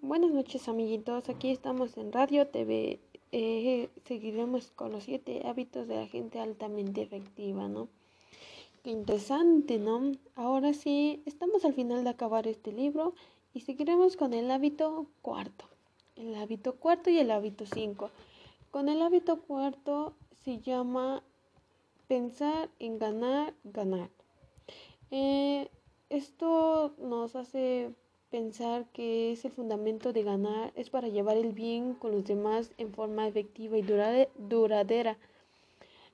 Buenas noches amiguitos, aquí estamos en Radio TV. Eh, seguiremos con los siete hábitos de la gente altamente efectiva, ¿no? Qué interesante, ¿no? Ahora sí, estamos al final de acabar este libro y seguiremos con el hábito cuarto. El hábito cuarto y el hábito cinco. Con el hábito cuarto se llama pensar en ganar, ganar. Eh, esto nos hace pensar que es el fundamento de ganar es para llevar el bien con los demás en forma efectiva y duradera.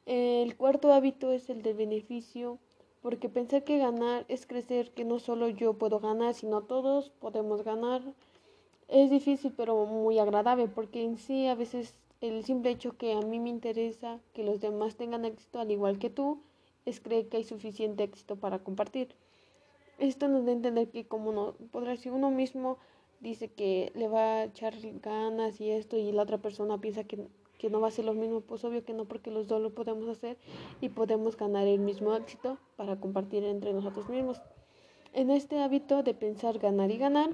El cuarto hábito es el del beneficio, porque pensar que ganar es crecer, que no solo yo puedo ganar, sino todos podemos ganar. Es difícil pero muy agradable, porque en sí a veces el simple hecho que a mí me interesa que los demás tengan éxito al igual que tú, es creer que hay suficiente éxito para compartir. Esto nos da a entender que como no podrá si uno mismo dice que le va a echar ganas y esto y la otra persona piensa que, que no va a ser lo mismo, pues obvio que no porque los dos lo podemos hacer y podemos ganar el mismo éxito para compartir entre nosotros mismos. En este hábito de pensar ganar y ganar,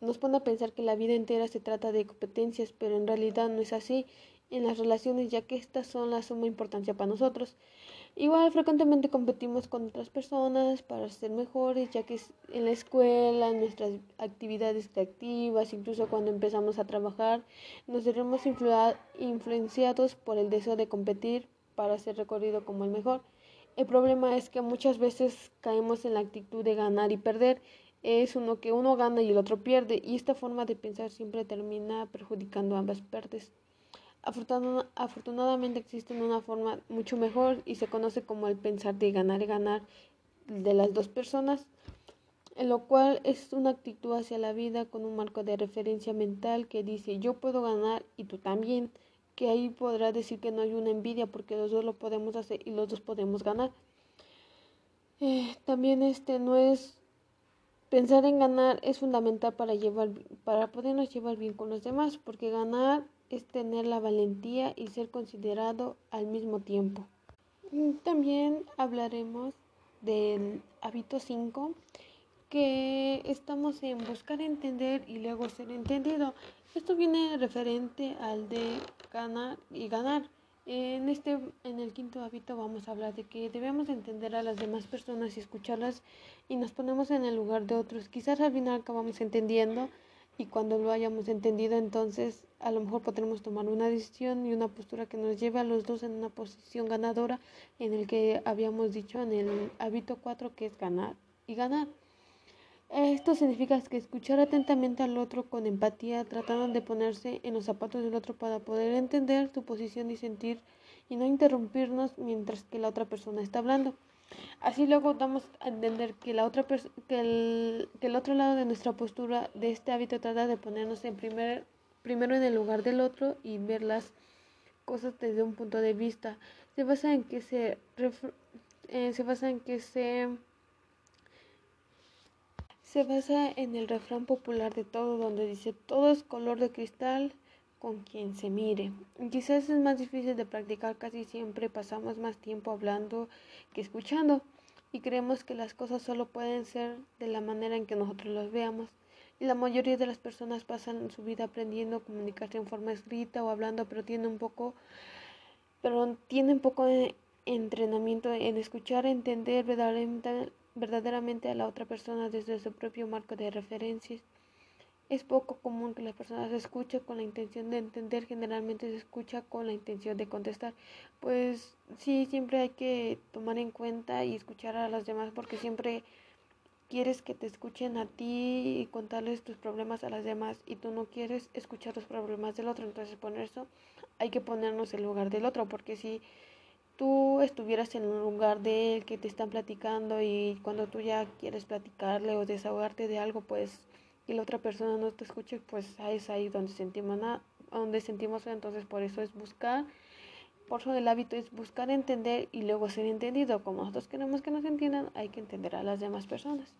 nos pone a pensar que la vida entera se trata de competencias, pero en realidad no es así en las relaciones, ya que estas son la suma importancia para nosotros. Igual frecuentemente competimos con otras personas para ser mejores, ya que en la escuela, en nuestras actividades creativas, incluso cuando empezamos a trabajar, nos veremos influenciados por el deseo de competir para ser recorrido como el mejor. El problema es que muchas veces caemos en la actitud de ganar y perder. Es uno que uno gana y el otro pierde, y esta forma de pensar siempre termina perjudicando ambas partes. Afortunadamente existe una forma mucho mejor y se conoce como el pensar de ganar y ganar de las dos personas, en lo cual es una actitud hacia la vida con un marco de referencia mental que dice yo puedo ganar y tú también, que ahí podrá decir que no hay una envidia porque los dos lo podemos hacer y los dos podemos ganar. Eh, también este no es pensar en ganar es fundamental para llevar para podernos llevar bien con los demás porque ganar es tener la valentía y ser considerado al mismo tiempo. También hablaremos del hábito 5, que estamos en buscar entender y luego ser entendido. Esto viene referente al de ganar y ganar. En este en el quinto hábito vamos a hablar de que debemos entender a las demás personas y escucharlas y nos ponemos en el lugar de otros. Quizás al final acabamos entendiendo y cuando lo hayamos entendido entonces a lo mejor podremos tomar una decisión y una postura que nos lleve a los dos en una posición ganadora en el que habíamos dicho en el hábito 4 que es ganar y ganar. Esto significa que escuchar atentamente al otro con empatía, tratando de ponerse en los zapatos del otro para poder entender tu posición y sentir y no interrumpirnos mientras que la otra persona está hablando. Así luego damos a entender que, la otra que, el, que el otro lado de nuestra postura de este hábito trata de ponernos en primer, primero en el lugar del otro y ver las cosas desde un punto de vista. Se basa en que se, eh, se basa en que se se basa en el refrán popular de todo donde dice todo es color de cristal con quien se mire. Quizás es más difícil de practicar, casi siempre pasamos más tiempo hablando que escuchando y creemos que las cosas solo pueden ser de la manera en que nosotros las veamos. Y la mayoría de las personas pasan su vida aprendiendo a comunicarse en forma escrita o hablando, pero tienen un poco, pero tienen poco entrenamiento en escuchar, entender verdaderamente, a la otra persona desde su propio marco de referencias. Es poco común que las personas escuchen con la intención de entender, generalmente se escucha con la intención de contestar. Pues sí, siempre hay que tomar en cuenta y escuchar a las demás porque siempre quieres que te escuchen a ti y contarles tus problemas a las demás y tú no quieres escuchar los problemas del otro. Entonces por eso hay que ponernos en lugar del otro porque si tú estuvieras en un lugar de él que te están platicando y cuando tú ya quieres platicarle o desahogarte de algo, pues y la otra persona no te escuche, pues es ahí donde sentimos nada, donde sentimos entonces por eso es buscar, por eso el hábito es buscar entender y luego ser entendido. Como nosotros queremos que nos entiendan, hay que entender a las demás personas.